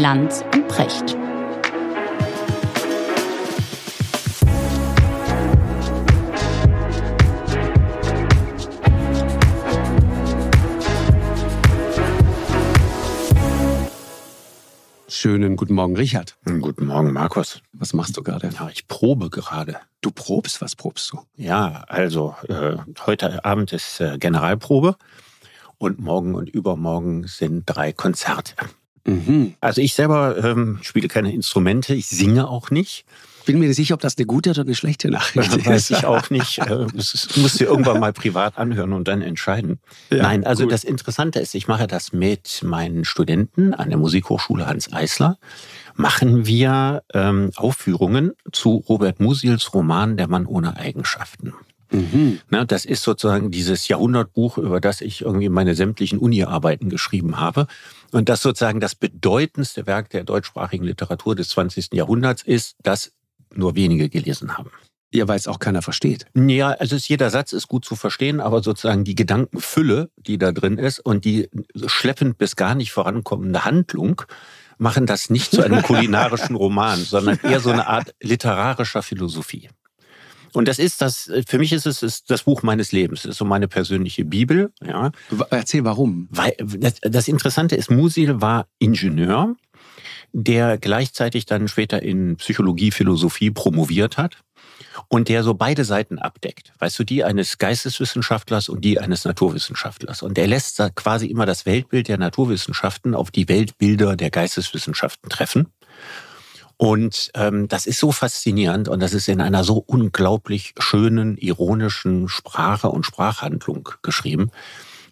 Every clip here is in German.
Lanz und Precht. Schönen guten Morgen, Richard. Guten Morgen, Markus. Was machst du gerade? Ja, ich probe gerade. Du probst? Was probst du? Ja, also äh, heute Abend ist äh, Generalprobe und morgen und übermorgen sind drei Konzerte. Mhm. Also ich selber ähm, spiele keine Instrumente, ich singe auch nicht. Bin mir nicht sicher, ob das eine gute oder eine schlechte Nachricht ist. Weiß ich auch nicht. Äh, Das musst du irgendwann mal privat anhören und dann entscheiden. Ja, Nein, also gut. das Interessante ist, ich mache das mit meinen Studenten an der Musikhochschule Hans Eisler. Machen wir ähm, Aufführungen zu Robert Musils Roman Der Mann ohne Eigenschaften. Mhm. Ne, das ist sozusagen dieses Jahrhundertbuch, über das ich irgendwie meine sämtlichen Uni-Arbeiten geschrieben habe. Und das sozusagen das bedeutendste Werk der deutschsprachigen Literatur des 20. Jahrhunderts ist, das nur wenige gelesen haben. Ja, weil es auch keiner versteht. Ja, also es, jeder Satz ist gut zu verstehen, aber sozusagen die Gedankenfülle, die da drin ist und die schleppend bis gar nicht vorankommende Handlung machen das nicht zu einem kulinarischen Roman, sondern eher so eine Art literarischer Philosophie. Und das ist das, für mich ist es ist das Buch meines Lebens. Es ist so meine persönliche Bibel. Ja. Erzähl warum. Weil das, das Interessante ist, Musil war Ingenieur, der gleichzeitig dann später in Psychologie, Philosophie promoviert hat und der so beide Seiten abdeckt. Weißt du, die eines Geisteswissenschaftlers und die eines Naturwissenschaftlers. Und er lässt da quasi immer das Weltbild der Naturwissenschaften auf die Weltbilder der Geisteswissenschaften treffen. Und ähm, das ist so faszinierend und das ist in einer so unglaublich schönen, ironischen Sprache und Sprachhandlung geschrieben.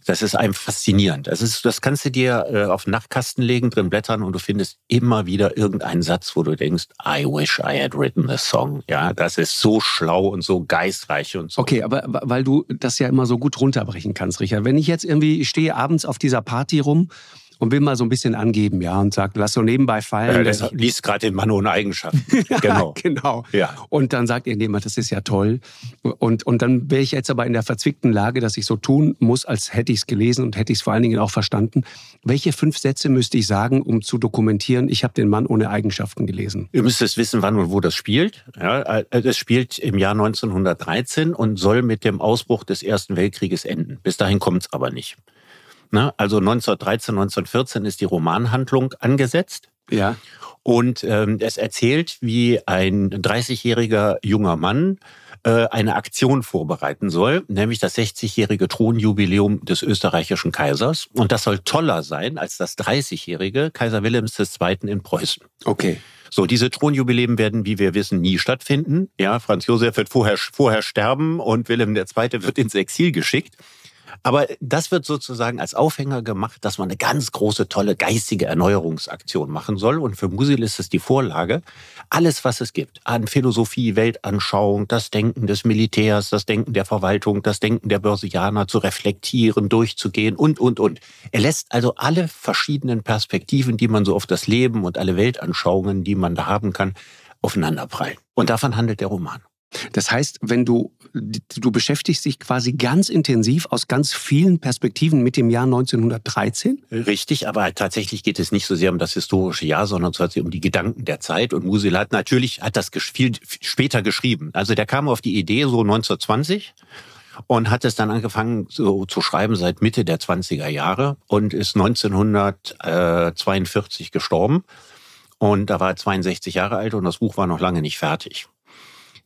Das ist einem faszinierend. Das, ist, das kannst du dir äh, auf den Nachtkasten legen, drin blättern und du findest immer wieder irgendeinen Satz, wo du denkst, I wish I had written the song. Ja, das ist so schlau und so geistreich und so. Okay, aber weil du das ja immer so gut runterbrechen kannst, Richard. Wenn ich jetzt irgendwie, ich stehe abends auf dieser Party rum und will mal so ein bisschen angeben, ja, und sag, lass so nebenbei fallen. Der ich- liest gerade den Mann ohne Eigenschaften. genau. genau. Ja. Und dann sagt irgendjemand, das ist ja toll. Und, und dann wäre ich jetzt aber in der verzwickten Lage, dass ich so tun muss, als hätte ich es gelesen und hätte ich es vor allen Dingen auch verstanden. Welche fünf Sätze müsste ich sagen, um zu dokumentieren, ich habe den Mann ohne Eigenschaften gelesen? Ihr müsst es wissen, wann und wo das spielt. Ja, äh, das spielt im Jahr 1913 und soll mit dem Ausbruch des Ersten Weltkrieges enden. Bis dahin kommt es aber nicht. Na, also 1913, 1914 ist die Romanhandlung angesetzt. Ja. Und ähm, es erzählt, wie ein 30-jähriger junger Mann äh, eine Aktion vorbereiten soll, nämlich das 60-jährige Thronjubiläum des österreichischen Kaisers. Und das soll toller sein als das 30-jährige Kaiser Wilhelms II. in Preußen. Okay. So, diese Thronjubiläen werden, wie wir wissen, nie stattfinden. Ja, Franz Josef wird vorher, vorher sterben und Wilhelm II. wird ins Exil geschickt. Aber das wird sozusagen als Aufhänger gemacht, dass man eine ganz große, tolle geistige Erneuerungsaktion machen soll. Und für Musil ist es die Vorlage. Alles, was es gibt an Philosophie, Weltanschauung, das Denken des Militärs, das Denken der Verwaltung, das Denken der Börsianer zu reflektieren, durchzugehen und, und, und. Er lässt also alle verschiedenen Perspektiven, die man so auf das Leben und alle Weltanschauungen, die man da haben kann, aufeinanderprallen. Und davon handelt der Roman. Das heißt, wenn du, du beschäftigst dich quasi ganz intensiv aus ganz vielen Perspektiven mit dem Jahr 1913? Richtig, aber tatsächlich geht es nicht so sehr um das historische Jahr, sondern tatsächlich um die Gedanken der Zeit. Und Musil hat natürlich hat das viel später geschrieben. Also der kam auf die Idee so 1920 und hat es dann angefangen so zu schreiben seit Mitte der 20er Jahre und ist 1942 gestorben. Und da war er 62 Jahre alt und das Buch war noch lange nicht fertig.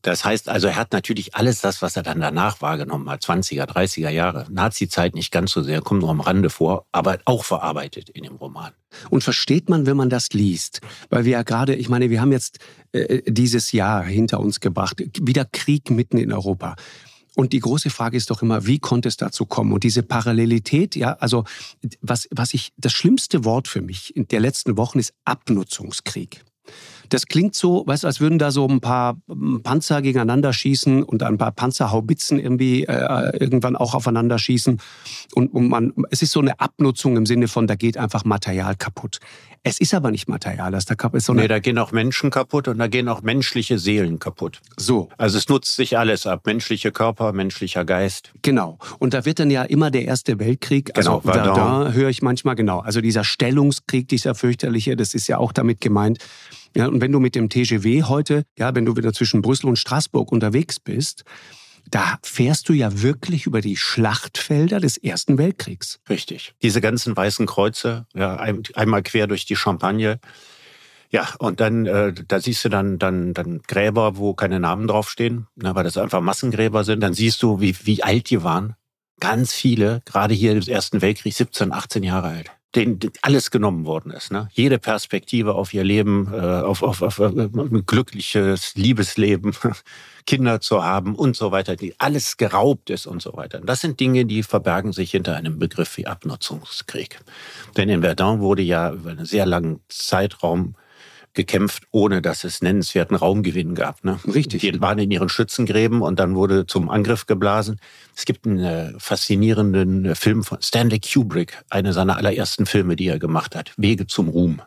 Das heißt also, er hat natürlich alles das, was er dann danach wahrgenommen hat, 20er, 30er Jahre, Nazi-Zeit nicht ganz so sehr, kommt nur am Rande vor, aber auch verarbeitet in dem Roman. Und versteht man, wenn man das liest? Weil wir ja gerade, ich meine, wir haben jetzt äh, dieses Jahr hinter uns gebracht, wieder Krieg mitten in Europa. Und die große Frage ist doch immer, wie konnte es dazu kommen? Und diese Parallelität, ja, also was, was ich, das schlimmste Wort für mich in der letzten Wochen ist Abnutzungskrieg. Das klingt so, weißt du, als würden da so ein paar ähm, Panzer gegeneinander schießen und ein paar Panzerhaubitzen irgendwie äh, irgendwann auch aufeinander schießen. Und, und man, es ist so eine Abnutzung im Sinne von, da geht einfach Material kaputt. Es ist aber nicht Material, das da kaputt ist. Nee, da gehen auch Menschen kaputt und da gehen auch menschliche Seelen kaputt. So. Also es nutzt sich alles ab. Menschliche Körper, menschlicher Geist. Genau. Und da wird dann ja immer der Erste Weltkrieg, also genau, Verdun, Verdun höre ich manchmal genau. Also dieser Stellungskrieg, dieser fürchterliche, das ist ja auch damit gemeint. Ja, und wenn du mit dem TGW heute, ja, wenn du wieder zwischen Brüssel und Straßburg unterwegs bist, da fährst du ja wirklich über die Schlachtfelder des Ersten Weltkriegs. Richtig. Diese ganzen weißen Kreuze, ja, einmal quer durch die Champagne. Ja, und dann, äh, da siehst du dann, dann, dann Gräber, wo keine Namen draufstehen, ne, weil das einfach Massengräber sind. Dann siehst du, wie, wie alt die waren. Ganz viele, gerade hier im Ersten Weltkrieg, 17, 18 Jahre alt denen alles genommen worden ist. Ne? Jede Perspektive auf ihr Leben, äh, auf, auf, auf ein glückliches Liebesleben, Kinder zu haben und so weiter, die alles geraubt ist und so weiter. Das sind Dinge, die verbergen sich hinter einem Begriff wie Abnutzungskrieg. Denn in Verdun wurde ja über einen sehr langen Zeitraum gekämpft, ohne dass es nennenswerten Raumgewinn gab. Ne? Richtig. Die waren in ihren Schützengräben und dann wurde zum Angriff geblasen. Es gibt einen äh, faszinierenden Film von Stanley Kubrick, einer seiner allerersten Filme, die er gemacht hat, Wege zum Ruhm.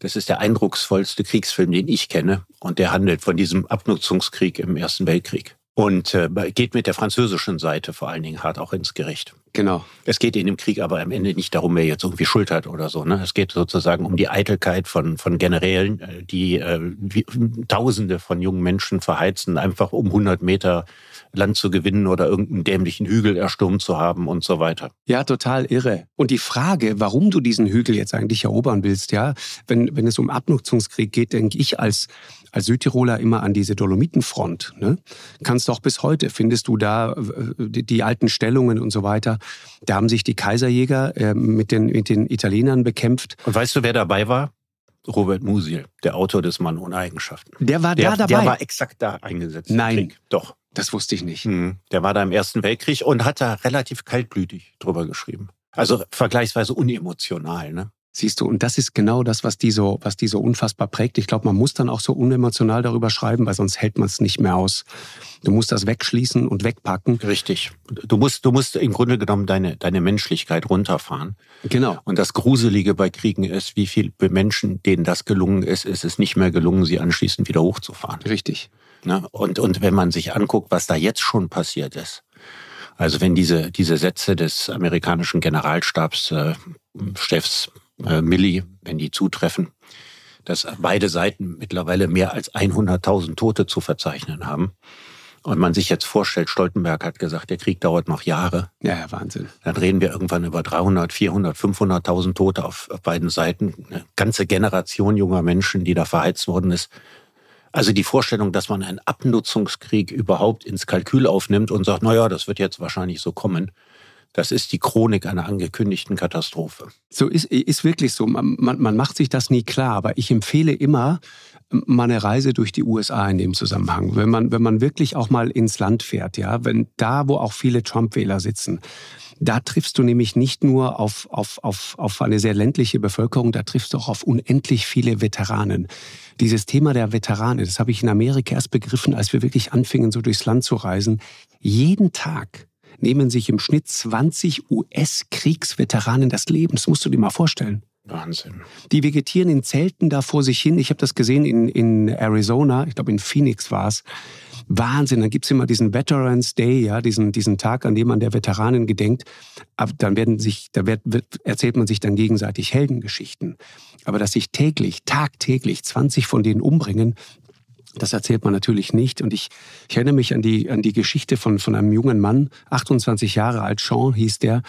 Das ist der eindrucksvollste Kriegsfilm, den ich kenne. Und der handelt von diesem Abnutzungskrieg im Ersten Weltkrieg und äh, geht mit der französischen Seite vor allen Dingen hart auch ins Gericht. Genau. Es geht in dem Krieg aber am Ende nicht darum, wer jetzt irgendwie Schuld hat oder so. Ne? Es geht sozusagen um die Eitelkeit von, von Generälen, äh, die äh, wie, Tausende von jungen Menschen verheizen, einfach um 100 Meter Land zu gewinnen oder irgendeinen dämlichen Hügel erstürmt zu haben und so weiter. Ja, total irre. Und die Frage, warum du diesen Hügel jetzt eigentlich erobern willst, ja, wenn, wenn es um Abnutzungskrieg geht, denke ich als als Südtiroler immer an diese Dolomitenfront. Ne? Kannst doch bis heute, findest du da äh, die, die, alten Stellungen und so weiter. Da haben sich die Kaiserjäger äh, mit, den, mit den Italienern bekämpft. Und weißt du, wer dabei war? Robert Musil, der Autor des Mann ohne Eigenschaften. Der war der, da dabei? Der war exakt da eingesetzt. Nein. Doch. Das wusste ich nicht. Mhm. Der war da im Ersten Weltkrieg und hat da relativ kaltblütig drüber geschrieben. Also vergleichsweise unemotional. Ne? Siehst du, und das ist genau das, was die so, was die so unfassbar prägt. Ich glaube, man muss dann auch so unemotional darüber schreiben, weil sonst hält man es nicht mehr aus. Du musst das wegschließen und wegpacken. Richtig. Du musst, du musst im Grunde genommen deine, deine Menschlichkeit runterfahren. Genau. Und das Gruselige bei Kriegen ist, wie viele Menschen, denen das gelungen ist, ist es nicht mehr gelungen, sie anschließend wieder hochzufahren. Richtig. Ne? Und, und wenn man sich anguckt, was da jetzt schon passiert ist, also wenn diese, diese Sätze des amerikanischen Generalstabschefs äh, äh, Milli, wenn die zutreffen, dass beide Seiten mittlerweile mehr als 100.000 Tote zu verzeichnen haben. Und man sich jetzt vorstellt, Stoltenberg hat gesagt, der Krieg dauert noch Jahre. Ja, ja Wahnsinn. Dann reden wir irgendwann über 300, 400, 500.000 Tote auf, auf beiden Seiten. Eine ganze Generation junger Menschen, die da verheizt worden ist. Also die Vorstellung, dass man einen Abnutzungskrieg überhaupt ins Kalkül aufnimmt und sagt, na ja, das wird jetzt wahrscheinlich so kommen, das ist die Chronik einer angekündigten Katastrophe. So ist, ist wirklich so. Man, man macht sich das nie klar, aber ich empfehle immer mal eine Reise durch die USA in dem Zusammenhang. Wenn man, wenn man wirklich auch mal ins Land fährt, ja, wenn da, wo auch viele Trump-Wähler sitzen, da triffst du nämlich nicht nur auf, auf, auf, auf eine sehr ländliche Bevölkerung, da triffst du auch auf unendlich viele Veteranen. Dieses Thema der Veterane, das habe ich in Amerika erst begriffen, als wir wirklich anfingen, so durchs Land zu reisen. Jeden Tag nehmen sich im Schnitt 20 US-Kriegsveteranen das Leben. Das musst du dir mal vorstellen. Wahnsinn. Die vegetieren in Zelten da vor sich hin. Ich habe das gesehen in, in Arizona, ich glaube in Phoenix war es. Wahnsinn, dann gibt's immer diesen Veterans Day, ja, diesen, diesen Tag, an dem man der Veteranen gedenkt. Aber dann werden sich, da wird, wird, erzählt man sich dann gegenseitig Heldengeschichten. Aber dass sich täglich, tagtäglich 20 von denen umbringen, das erzählt man natürlich nicht. Und ich, ich erinnere mich an die, an die Geschichte von, von einem jungen Mann, 28 Jahre alt, Sean hieß der.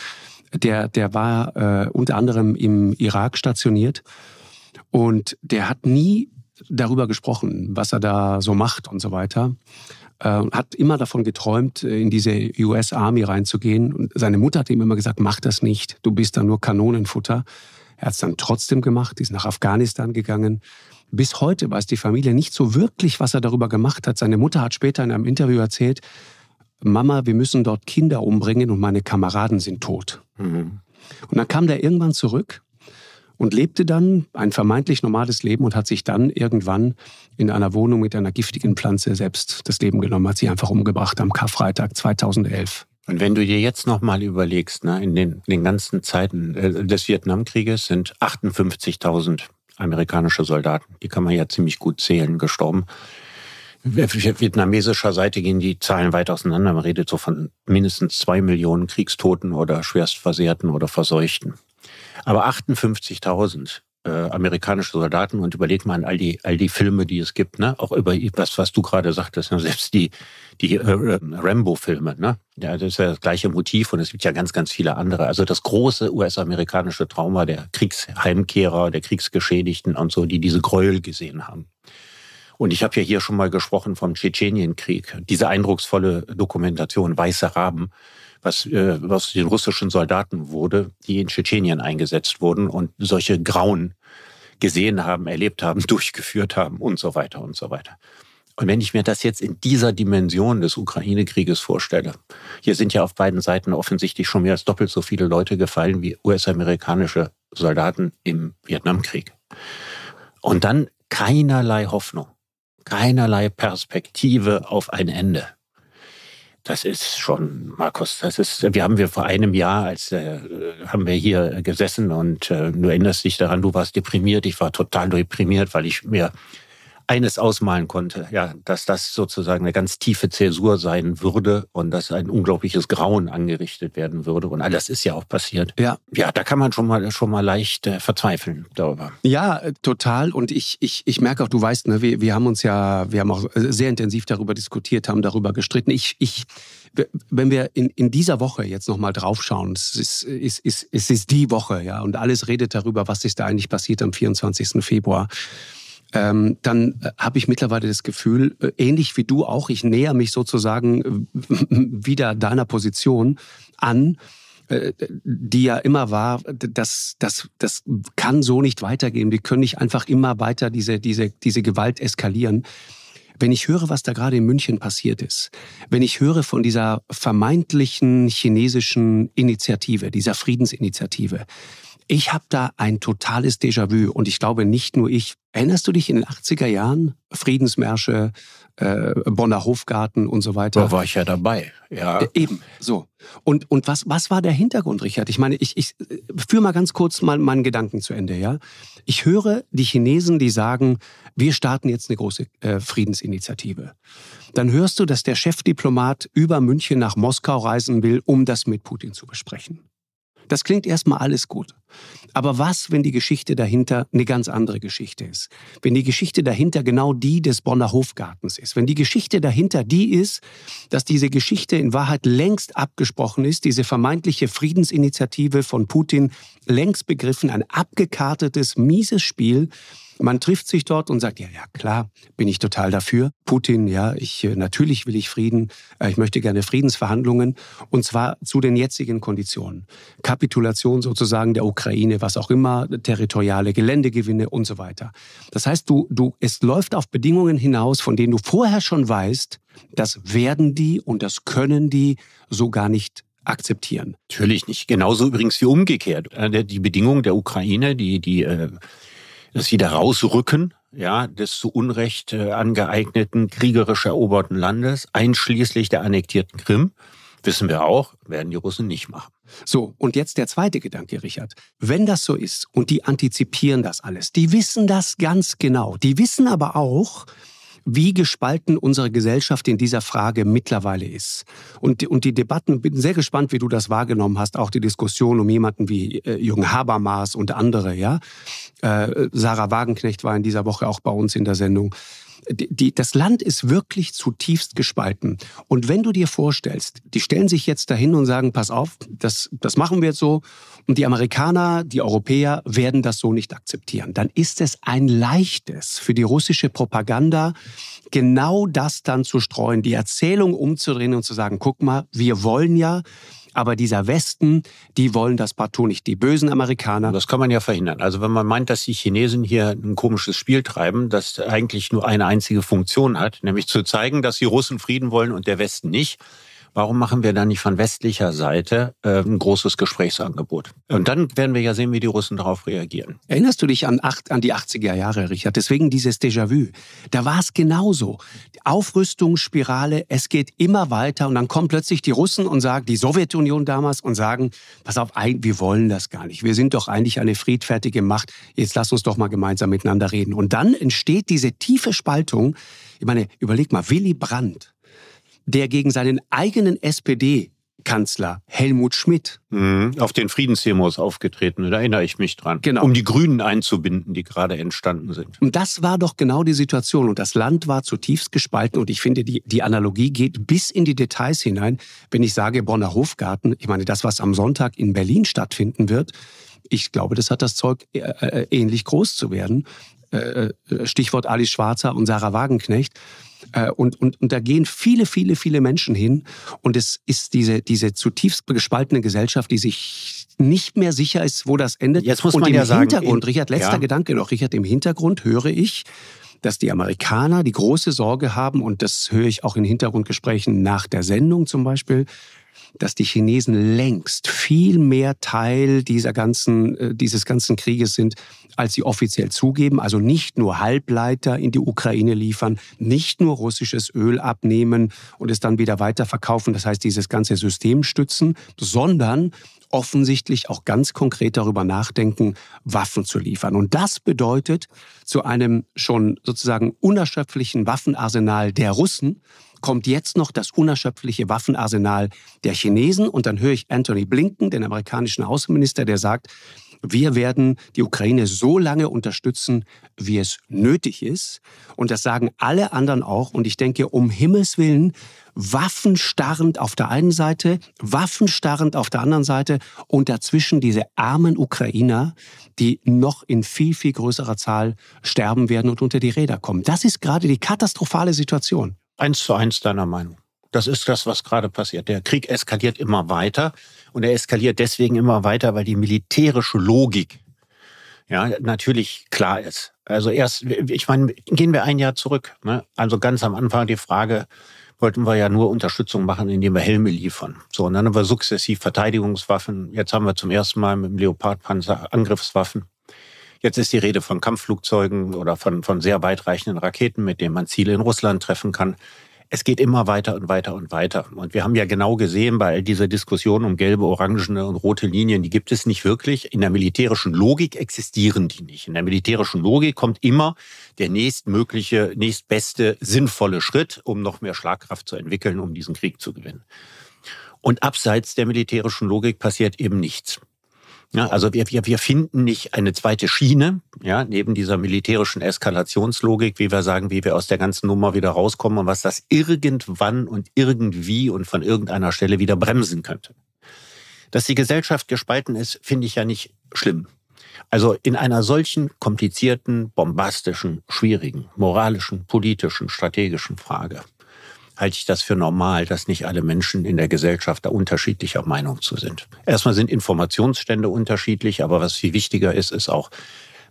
Der, der war äh, unter anderem im Irak stationiert. Und der hat nie darüber gesprochen, was er da so macht und so weiter. Äh, hat immer davon geträumt, in diese US Army reinzugehen. Und seine Mutter hat ihm immer gesagt, mach das nicht, du bist da nur Kanonenfutter. Er hat es dann trotzdem gemacht, ist nach Afghanistan gegangen bis heute weiß die Familie nicht so wirklich, was er darüber gemacht hat. Seine Mutter hat später in einem Interview erzählt, Mama, wir müssen dort Kinder umbringen und meine Kameraden sind tot. Mhm. Und dann kam der irgendwann zurück und lebte dann ein vermeintlich normales Leben und hat sich dann irgendwann in einer Wohnung mit einer giftigen Pflanze selbst das Leben genommen, hat sich einfach umgebracht am Karfreitag 2011. Und wenn du dir jetzt nochmal überlegst, ne, in den, den ganzen Zeiten äh, des Vietnamkrieges sind 58.000 amerikanische Soldaten, die kann man ja ziemlich gut zählen, gestorben. Vietnamesischer Seite gehen die Zahlen weit auseinander. Man redet so von mindestens zwei Millionen Kriegstoten oder Schwerstversehrten oder Verseuchten. Aber 58.000 äh, amerikanische Soldaten und überleg mal an all die, all die Filme, die es gibt, ne? Auch über was, was du gerade sagtest, ne? selbst die, die äh, Rambo-Filme, ne? Ja, das ist ja das gleiche Motiv und es gibt ja ganz, ganz viele andere. Also das große US-amerikanische Trauma der Kriegsheimkehrer, der Kriegsgeschädigten und so, die diese Gräuel gesehen haben. Und ich habe ja hier schon mal gesprochen vom Tschetschenienkrieg. Diese eindrucksvolle Dokumentation Weiße Raben, was, äh, was den russischen Soldaten wurde, die in Tschetschenien eingesetzt wurden und solche Grauen gesehen haben, erlebt haben, durchgeführt haben und so weiter und so weiter. Und wenn ich mir das jetzt in dieser Dimension des Ukraine-Krieges vorstelle, hier sind ja auf beiden Seiten offensichtlich schon mehr als doppelt so viele Leute gefallen wie US-amerikanische Soldaten im Vietnamkrieg. Und dann keinerlei Hoffnung, keinerlei Perspektive auf ein Ende. Das ist schon, Markus, das ist, wir haben wir vor einem Jahr, als äh, haben wir hier gesessen und äh, du erinnerst dich daran, du warst deprimiert, ich war total deprimiert, weil ich mir eines ausmalen konnte, ja, dass das sozusagen eine ganz tiefe Zäsur sein würde und dass ein unglaubliches Grauen angerichtet werden würde. Und all das ist ja auch passiert. Ja. Ja, da kann man schon mal, schon mal leicht äh, verzweifeln darüber. Ja, äh, total. Und ich, ich, ich merke auch, du weißt, ne, wir, wir haben uns ja, wir haben auch sehr intensiv darüber diskutiert, haben darüber gestritten. Ich, ich, wenn wir in, in dieser Woche jetzt nochmal draufschauen, es ist, ist, ist, es ist die Woche, ja, und alles redet darüber, was ist da eigentlich passiert am 24. Februar ähm, dann äh, habe ich mittlerweile das Gefühl, äh, ähnlich wie du auch, ich näher mich sozusagen äh, wieder deiner Position an, die ja immer war, das, das, das kann so nicht weitergehen. Wir können nicht einfach immer weiter diese, diese, diese Gewalt eskalieren. Wenn ich höre, was da gerade in München passiert ist, wenn ich höre von dieser vermeintlichen chinesischen Initiative, dieser Friedensinitiative, ich habe da ein totales Déjà-vu und ich glaube nicht nur ich. Erinnerst du dich in den 80er Jahren? Friedensmärsche, äh, Bonner Hofgarten und so weiter. Da war ich ja dabei, ja. Äh, eben, so. Und, und was, was war der Hintergrund, Richard? Ich meine, ich, ich führe mal ganz kurz mal meinen Gedanken zu Ende, ja. Ich höre die Chinesen, die sagen, wir starten jetzt eine große äh, Friedensinitiative. Dann hörst du, dass der Chefdiplomat über München nach Moskau reisen will, um das mit Putin zu besprechen. Das klingt erstmal alles gut. Aber was, wenn die Geschichte dahinter eine ganz andere Geschichte ist? Wenn die Geschichte dahinter genau die des Bonner Hofgartens ist? Wenn die Geschichte dahinter die ist, dass diese Geschichte in Wahrheit längst abgesprochen ist, diese vermeintliche Friedensinitiative von Putin längst begriffen, ein abgekartetes, mieses Spiel, man trifft sich dort und sagt, ja, ja, klar, bin ich total dafür. Putin, ja, ich, äh, natürlich will ich Frieden. Äh, ich möchte gerne Friedensverhandlungen. Und zwar zu den jetzigen Konditionen. Kapitulation sozusagen der Ukraine, was auch immer, territoriale Geländegewinne und so weiter. Das heißt, du, du, es läuft auf Bedingungen hinaus, von denen du vorher schon weißt, das werden die und das können die so gar nicht akzeptieren. Natürlich nicht. Genauso übrigens wie umgekehrt. Äh, die Bedingungen der Ukraine, die, die das wieder rausrücken, ja, des zu Unrecht äh, angeeigneten, kriegerisch eroberten Landes, einschließlich der annektierten Krim, wissen wir auch, werden die Russen nicht machen. So, und jetzt der zweite Gedanke, Richard. Wenn das so ist und die antizipieren das alles, die wissen das ganz genau, die wissen aber auch, wie gespalten unsere Gesellschaft in dieser Frage mittlerweile ist. Und, und die Debatten, bin sehr gespannt, wie du das wahrgenommen hast, auch die Diskussion um jemanden wie äh, Jürgen Habermas und andere, ja. Äh, Sarah Wagenknecht war in dieser Woche auch bei uns in der Sendung die, das Land ist wirklich zutiefst gespalten. Und wenn du dir vorstellst, die stellen sich jetzt dahin und sagen, pass auf, das, das machen wir jetzt so. Und die Amerikaner, die Europäer werden das so nicht akzeptieren. Dann ist es ein leichtes für die russische Propaganda, genau das dann zu streuen, die Erzählung umzudrehen und zu sagen, guck mal, wir wollen ja, aber dieser Westen, die wollen das partout nicht, die bösen Amerikaner. Das kann man ja verhindern. Also wenn man meint, dass die Chinesen hier ein komisches Spiel treiben, das eigentlich nur eine einzige Funktion hat, nämlich zu zeigen, dass die Russen Frieden wollen und der Westen nicht, Warum machen wir da nicht von westlicher Seite äh, ein großes Gesprächsangebot? Und dann werden wir ja sehen, wie die Russen darauf reagieren. Erinnerst du dich an, acht, an die 80er Jahre, Richard? Deswegen dieses Déjà-vu. Da war es genauso. Aufrüstungsspirale, es geht immer weiter und dann kommen plötzlich die Russen und sagen, die Sowjetunion damals und sagen, pass auf, wir wollen das gar nicht. Wir sind doch eigentlich eine friedfertige Macht. Jetzt lass uns doch mal gemeinsam miteinander reden. Und dann entsteht diese tiefe Spaltung. Ich meine, überleg mal, Willy Brandt, der gegen seinen eigenen SPD Kanzler Helmut Schmidt. Mhm, auf den Friedensdemos aufgetreten, da erinnere ich mich dran. Genau. Um die Grünen einzubinden, die gerade entstanden sind. Und das war doch genau die Situation. Und das Land war zutiefst gespalten. Und ich finde, die, die Analogie geht bis in die Details hinein. Wenn ich sage Bonner Hofgarten, ich meine, das, was am Sonntag in Berlin stattfinden wird, ich glaube, das hat das Zeug, äh, äh ähnlich groß zu werden. Äh, äh, Stichwort Alice Schwarzer und Sarah Wagenknecht. Äh, und, und, und da gehen viele, viele, viele Menschen hin. Und es ist diese, diese zutiefst gespaltene Gesellschaft, die sich nicht mehr sicher ist, wo das endet. Jetzt muss und man im ja sagen, Hintergrund, Richard, letzter ja. Gedanke noch, Richard, im Hintergrund höre ich, dass die Amerikaner die große Sorge haben, und das höre ich auch in Hintergrundgesprächen nach der Sendung zum Beispiel, dass die Chinesen längst viel mehr Teil dieser ganzen, äh, dieses ganzen Krieges sind, als sie offiziell zugeben. Also nicht nur Halbleiter in die Ukraine liefern, nicht nur russisches Öl abnehmen und es dann wieder weiterverkaufen, das heißt dieses ganze System stützen, sondern offensichtlich auch ganz konkret darüber nachdenken, Waffen zu liefern. Und das bedeutet, zu einem schon sozusagen unerschöpflichen Waffenarsenal der Russen kommt jetzt noch das unerschöpfliche Waffenarsenal der Chinesen. Und dann höre ich Anthony Blinken, den amerikanischen Außenminister, der sagt, wir werden die Ukraine so lange unterstützen, wie es nötig ist. Und das sagen alle anderen auch. Und ich denke, um Himmels Willen, waffenstarrend auf der einen Seite, waffenstarrend auf der anderen Seite und dazwischen diese armen Ukrainer, die noch in viel, viel größerer Zahl sterben werden und unter die Räder kommen. Das ist gerade die katastrophale Situation. Eins zu eins deiner Meinung. Das ist das, was gerade passiert. Der Krieg eskaliert immer weiter und er eskaliert deswegen immer weiter, weil die militärische Logik ja natürlich klar ist. Also erst, ich meine, gehen wir ein Jahr zurück. Ne? Also ganz am Anfang die Frage, wollten wir ja nur Unterstützung machen, indem wir Helme liefern. So, und dann haben wir sukzessiv Verteidigungswaffen. Jetzt haben wir zum ersten Mal mit dem Leopardpanzer Angriffswaffen. Jetzt ist die Rede von Kampfflugzeugen oder von, von sehr weitreichenden Raketen, mit denen man Ziele in Russland treffen kann. Es geht immer weiter und weiter und weiter. Und wir haben ja genau gesehen, bei all dieser Diskussion um gelbe, orangene und rote Linien, die gibt es nicht wirklich. In der militärischen Logik existieren die nicht. In der militärischen Logik kommt immer der nächstmögliche, nächstbeste, sinnvolle Schritt, um noch mehr Schlagkraft zu entwickeln, um diesen Krieg zu gewinnen. Und abseits der militärischen Logik passiert eben nichts. Ja, also wir, wir, wir finden nicht eine zweite Schiene, ja, neben dieser militärischen Eskalationslogik, wie wir sagen, wie wir aus der ganzen Nummer wieder rauskommen und was das irgendwann und irgendwie und von irgendeiner Stelle wieder bremsen könnte. Dass die Gesellschaft gespalten ist, finde ich ja nicht schlimm. Also in einer solchen komplizierten, bombastischen, schwierigen, moralischen, politischen, strategischen Frage halte ich das für normal, dass nicht alle Menschen in der Gesellschaft da unterschiedlicher Meinung zu sind. Erstmal sind Informationsstände unterschiedlich, aber was viel wichtiger ist, ist auch,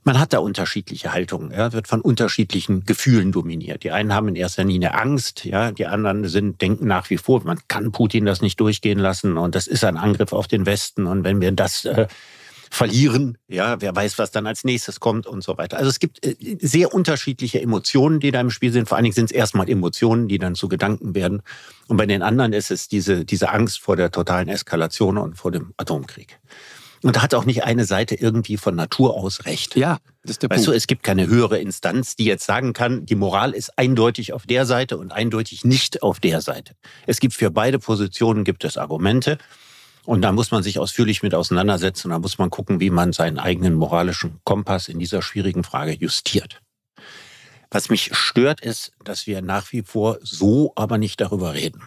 man hat da unterschiedliche Haltungen, ja, wird von unterschiedlichen Gefühlen dominiert. Die einen haben in erster Linie Angst, ja, die anderen sind, denken nach wie vor, man kann Putin das nicht durchgehen lassen und das ist ein Angriff auf den Westen und wenn wir das äh, verlieren. Ja, wer weiß, was dann als nächstes kommt und so weiter. Also es gibt äh, sehr unterschiedliche Emotionen, die da im Spiel sind. Vor allen Dingen sind es erstmal Emotionen, die dann zu Gedanken werden. Und bei den anderen ist es diese, diese Angst vor der totalen Eskalation und vor dem Atomkrieg. Und da hat auch nicht eine Seite irgendwie von Natur aus recht. Ja, das ist der weißt Punkt. Du, es gibt keine höhere Instanz, die jetzt sagen kann, die Moral ist eindeutig auf der Seite und eindeutig nicht auf der Seite. Es gibt für beide Positionen gibt es Argumente. Und da muss man sich ausführlich mit auseinandersetzen. Da muss man gucken, wie man seinen eigenen moralischen Kompass in dieser schwierigen Frage justiert. Was mich stört, ist, dass wir nach wie vor so aber nicht darüber reden.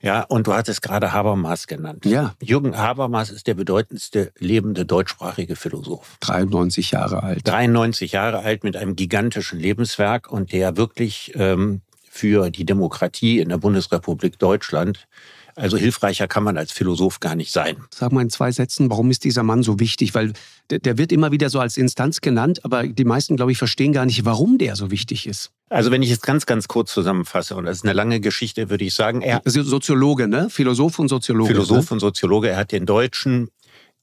Ja, und du hattest gerade Habermas genannt. Ja. Jürgen Habermas ist der bedeutendste lebende deutschsprachige Philosoph. 93 Jahre alt. 93 Jahre alt mit einem gigantischen Lebenswerk und der wirklich ähm, für die Demokratie in der Bundesrepublik Deutschland Also hilfreicher kann man als Philosoph gar nicht sein. Sag mal in zwei Sätzen, warum ist dieser Mann so wichtig? Weil der, der wird immer wieder so als Instanz genannt, aber die meisten, glaube ich, verstehen gar nicht, warum der so wichtig ist. Also wenn ich es ganz, ganz kurz zusammenfasse, und das ist eine lange Geschichte, würde ich sagen, er... Soziologe, ne? Philosoph und Soziologe. Philosoph ne? und Soziologe. Er hat den Deutschen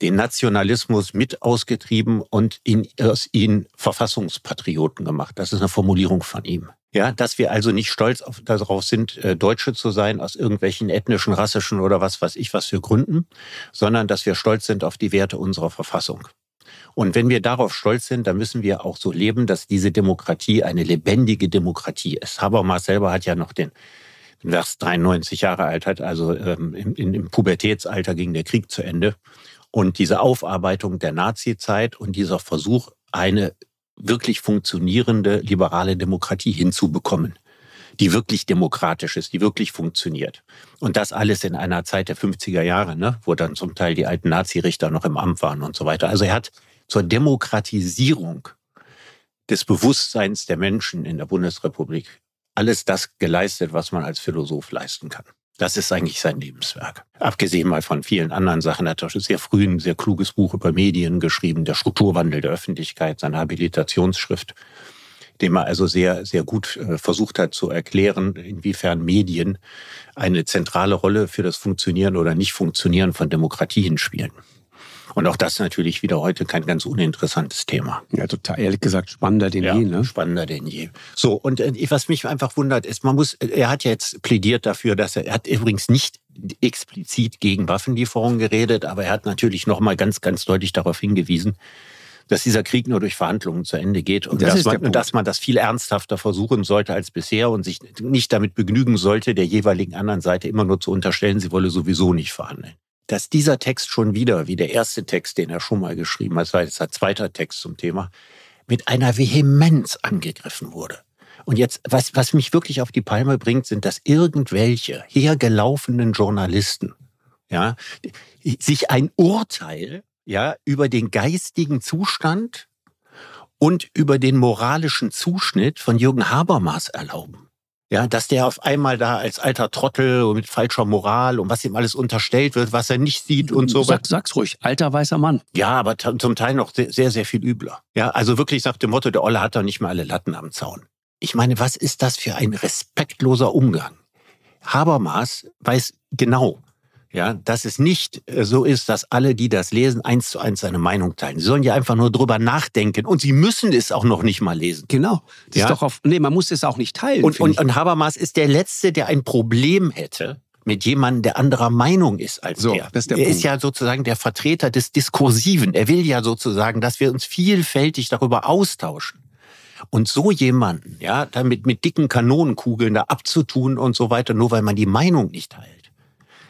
den Nationalismus mit ausgetrieben und ihn, aus ihnen Verfassungspatrioten gemacht. Das ist eine Formulierung von ihm. Ja, dass wir also nicht stolz auf, darauf sind, äh, Deutsche zu sein aus irgendwelchen ethnischen, rassischen oder was weiß ich was für Gründen, sondern dass wir stolz sind auf die Werte unserer Verfassung. Und wenn wir darauf stolz sind, dann müssen wir auch so leben, dass diese Demokratie eine lebendige Demokratie ist. Habermas selber hat ja noch den, er 93 Jahre alt hat, also ähm, im, im Pubertätsalter ging der Krieg zu Ende. Und diese Aufarbeitung der Nazi-Zeit und dieser Versuch, eine wirklich funktionierende liberale Demokratie hinzubekommen, die wirklich demokratisch ist, die wirklich funktioniert. Und das alles in einer Zeit der 50er Jahre, ne, wo dann zum Teil die alten Nazi-Richter noch im Amt waren und so weiter. Also er hat zur Demokratisierung des Bewusstseins der Menschen in der Bundesrepublik alles das geleistet, was man als Philosoph leisten kann. Das ist eigentlich sein Lebenswerk. Abgesehen mal von vielen anderen Sachen. Er hat sehr früh ein sehr kluges Buch über Medien geschrieben, der Strukturwandel der Öffentlichkeit, seine Habilitationsschrift, dem er also sehr, sehr gut äh, versucht hat zu erklären, inwiefern Medien eine zentrale Rolle für das Funktionieren oder Nicht-Funktionieren von Demokratien spielen. Und auch das natürlich wieder heute kein ganz uninteressantes Thema. Ja, total, ehrlich gesagt, spannender denn ja, je, ne? Spannender denn je. So, und äh, was mich einfach wundert, ist, man muss, er hat jetzt plädiert dafür, dass er, er hat übrigens nicht explizit gegen Waffenlieferungen geredet, aber er hat natürlich nochmal ganz, ganz deutlich darauf hingewiesen, dass dieser Krieg nur durch Verhandlungen zu Ende geht und das dass, man, dass man das viel ernsthafter versuchen sollte als bisher und sich nicht damit begnügen sollte, der jeweiligen anderen Seite immer nur zu unterstellen, sie wolle sowieso nicht verhandeln dass dieser Text schon wieder, wie der erste Text, den er schon mal geschrieben hat, das war jetzt sein zweiter Text zum Thema, mit einer Vehemenz angegriffen wurde. Und jetzt, was, was mich wirklich auf die Palme bringt, sind, dass irgendwelche hergelaufenen Journalisten, ja, sich ein Urteil, ja, über den geistigen Zustand und über den moralischen Zuschnitt von Jürgen Habermas erlauben. Ja, dass der auf einmal da als alter Trottel mit falscher Moral und was ihm alles unterstellt wird, was er nicht sieht und so. Sag, sag's ruhig, alter weißer Mann. Ja, aber zum Teil noch sehr, sehr viel übler. Ja, also wirklich nach dem Motto, der Olle hat doch nicht mal alle Latten am Zaun. Ich meine, was ist das für ein respektloser Umgang? Habermas weiß genau, ja, dass es nicht äh, so ist, dass alle, die das lesen, eins zu eins seine Meinung teilen. Sie sollen ja einfach nur drüber nachdenken und sie müssen es auch noch nicht mal lesen. Genau. Das ja? ist doch auf, nee, man muss es auch nicht teilen. Und, und, und Habermas ist der Letzte, der ein Problem hätte mit jemandem, der anderer Meinung ist als so, er. Das ist der er Punkt. ist ja sozusagen der Vertreter des Diskursiven. Er will ja sozusagen, dass wir uns vielfältig darüber austauschen. Und so jemanden, ja, damit mit dicken Kanonenkugeln da abzutun und so weiter, nur weil man die Meinung nicht teilt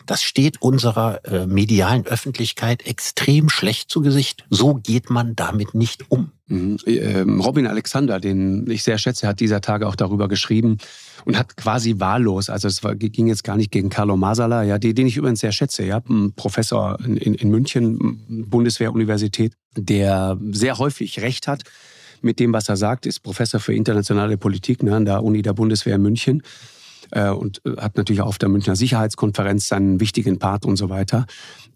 das steht unserer äh, medialen Öffentlichkeit extrem schlecht zu Gesicht. So geht man damit nicht um. Mhm. Ähm, Robin Alexander, den ich sehr schätze, hat dieser Tage auch darüber geschrieben und hat quasi wahllos, also es ging jetzt gar nicht gegen Carlo Masala, ja, den ich übrigens sehr schätze, ja, Professor in, in, München, Bundeswehruniversität, der sehr häufig Recht hat mit dem, was er sagt, ist Professor für internationale Politik ne, an der Uni der Bundeswehr in München und äh, hat natürlich auch auf der Münchner Sicherheitskonferenz seinen wichtigen Part und so weiter.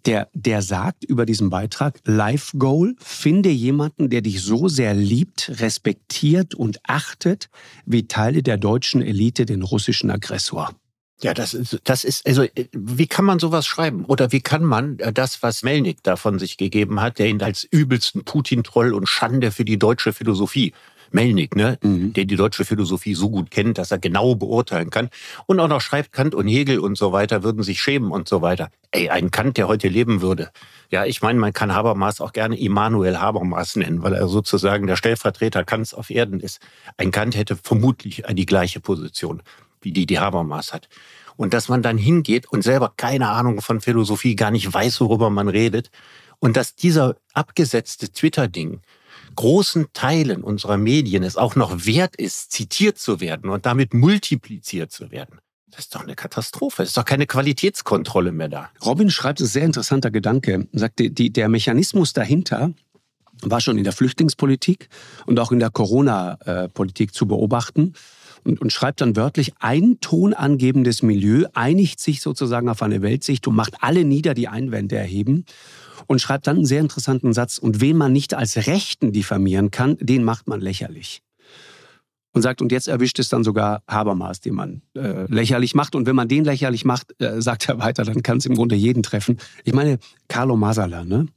Der, der sagt über diesen Beitrag, Life Goal, finde jemanden, der dich so sehr liebt, respektiert und achtet, wie Teile der deutschen Elite den russischen Aggressor. Ja, das ist, das ist, also, wie kann man sowas schreiben? Oder wie kann man äh, das, was Melnik da von sich gegeben hat, der ihn als übelsten Putin-Troll und Schande für die deutsche Philosophie Melnik, ne, mhm. der die deutsche Philosophie so gut kennt, dass er genau beurteilen kann und auch noch schreibt, Kant und Hegel und so weiter würden sich schämen und so weiter. Ey, ein Kant, der heute leben würde. Ja, ich meine, man kann Habermas auch gerne Immanuel Habermas nennen, weil er sozusagen der Stellvertreter Kants auf Erden ist. Ein Kant hätte vermutlich die gleiche Position, wie die, die Habermas hat. Und dass man dann hingeht und selber keine Ahnung von Philosophie, gar nicht weiß, worüber man redet. Und dass dieser abgesetzte Twitter-Ding großen Teilen unserer Medien es auch noch wert ist, zitiert zu werden und damit multipliziert zu werden. Das ist doch eine Katastrophe. Es ist doch keine Qualitätskontrolle mehr da. Robin schreibt, es ein sehr interessanter Gedanke. Er sagt, die, der Mechanismus dahinter war schon in der Flüchtlingspolitik und auch in der Corona-Politik zu beobachten. und, und schreibt dann wörtlich, ein tonangebendes Milieu einigt sich sozusagen auf eine Weltsicht und macht alle nieder, die Einwände erheben und schreibt dann einen sehr interessanten Satz. Und wen man nicht als Rechten diffamieren kann, den macht man lächerlich. Und sagt, und jetzt erwischt es dann sogar Habermas, den man äh, lächerlich macht. Und wenn man den lächerlich macht, äh, sagt er weiter, dann kann es im Grunde jeden treffen. Ich meine, Carlo Masala, ne?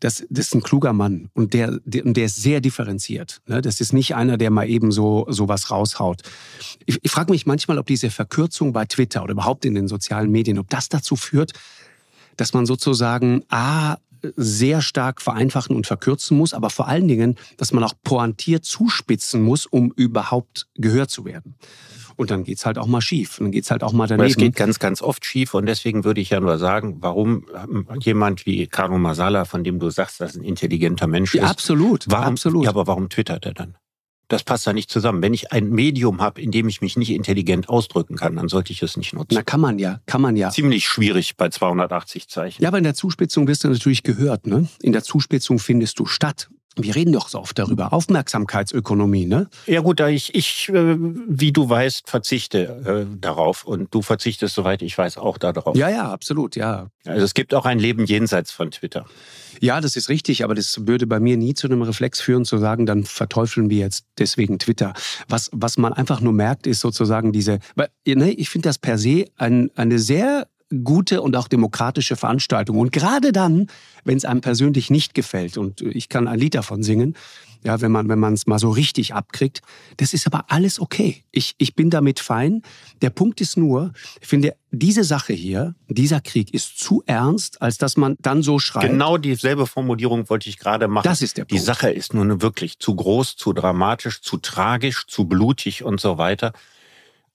das, das ist ein kluger Mann und der, der, der ist sehr differenziert. Ne? Das ist nicht einer, der mal eben so sowas raushaut. Ich, ich frage mich manchmal, ob diese Verkürzung bei Twitter oder überhaupt in den sozialen Medien, ob das dazu führt, dass man sozusagen A, sehr stark vereinfachen und verkürzen muss, aber vor allen Dingen, dass man auch pointiert zuspitzen muss, um überhaupt gehört zu werden. Und dann geht's halt auch mal schief. Dann geht's halt auch mal daneben. Aber es geht ganz, ganz oft schief. Und deswegen würde ich ja nur sagen, warum jemand wie Carlo Masala, von dem du sagst, dass ein intelligenter Mensch ja, ist. Absolut, warum, absolut. Ja, aber warum twittert er dann? Das passt da nicht zusammen. Wenn ich ein Medium habe, in dem ich mich nicht intelligent ausdrücken kann, dann sollte ich es nicht nutzen. Na, kann man ja, kann man ja. Ziemlich schwierig bei 280 Zeichen. Ja, aber in der Zuspitzung wirst du natürlich gehört. Ne? In der Zuspitzung findest du statt. Wir reden doch so oft darüber. Aufmerksamkeitsökonomie, ne? Ja gut, ich, ich äh, wie du weißt, verzichte äh, darauf. Und du verzichtest, soweit ich weiß, auch darauf. Ja, ja, absolut, ja. Also es gibt auch ein Leben jenseits von Twitter. Ja, das ist richtig, aber das würde bei mir nie zu einem Reflex führen, zu sagen, dann verteufeln wir jetzt deswegen Twitter. Was, was man einfach nur merkt, ist sozusagen diese, weil, ne, ich finde das per se ein, eine sehr gute und auch demokratische Veranstaltung. Und gerade dann, wenn es einem persönlich nicht gefällt, und ich kann ein Lied davon singen, ja, wenn man wenn man es mal so richtig abkriegt, das ist aber alles okay. Ich, ich bin damit fein. Der Punkt ist nur, ich finde, diese Sache hier, dieser Krieg ist zu ernst, als dass man dann so schreibt. Genau dieselbe Formulierung wollte ich gerade machen. Das ist der Punkt. Die Sache ist nur wirklich zu groß, zu dramatisch, zu tragisch, zu blutig und so weiter